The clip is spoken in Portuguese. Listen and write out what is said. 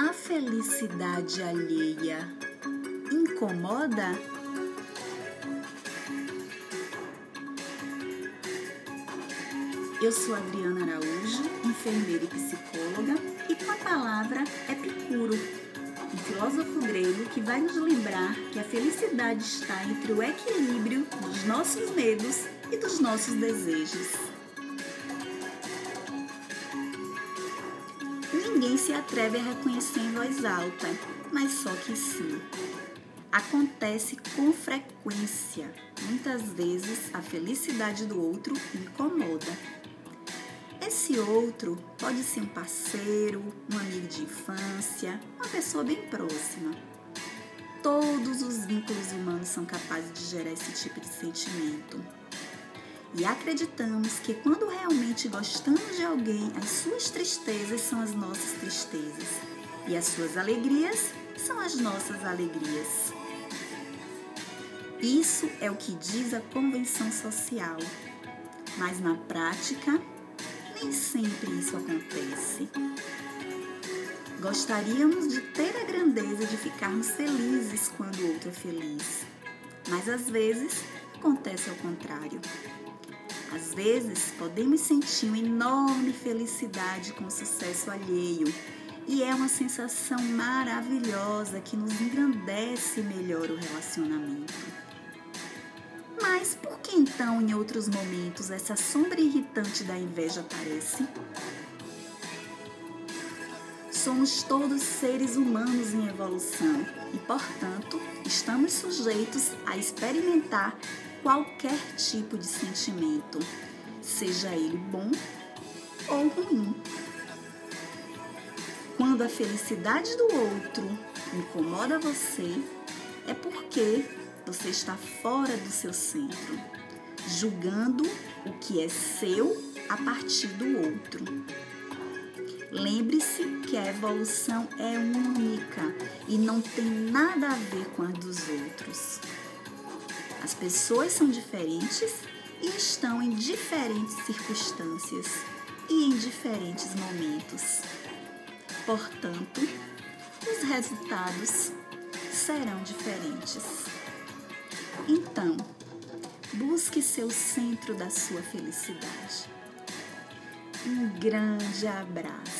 A felicidade alheia incomoda? Eu sou Adriana Araújo, enfermeira e psicóloga, e com a palavra Epicuro, um filósofo grego que vai nos lembrar que a felicidade está entre o equilíbrio dos nossos medos e dos nossos desejos. Ninguém se atreve a reconhecer em voz alta, mas só que sim. Acontece com frequência. Muitas vezes a felicidade do outro incomoda. Esse outro pode ser um parceiro, um amigo de infância, uma pessoa bem próxima. Todos os vínculos humanos são capazes de gerar esse tipo de sentimento. E acreditamos que quando realmente gostamos de alguém, as suas tristezas são as nossas tristezas e as suas alegrias são as nossas alegrias. Isso é o que diz a convenção social, mas na prática nem sempre isso acontece. Gostaríamos de ter a grandeza de ficarmos felizes quando o outro é feliz, mas às vezes acontece ao contrário. Às vezes podemos sentir uma enorme felicidade com o sucesso alheio e é uma sensação maravilhosa que nos engrandece e melhora o relacionamento. Mas por que então, em outros momentos, essa sombra irritante da inveja aparece? Somos todos seres humanos em evolução e, portanto, estamos sujeitos a experimentar qualquer tipo de sentimento, seja ele bom ou ruim. Quando a felicidade do outro incomoda você, é porque você está fora do seu centro, julgando o que é seu a partir do outro. Lembre-se que a evolução é única e não tem nada a ver com a dos outros. As pessoas são diferentes e estão em diferentes circunstâncias e em diferentes momentos. Portanto, os resultados serão diferentes. Então, busque seu centro da sua felicidade. Um grande abraço.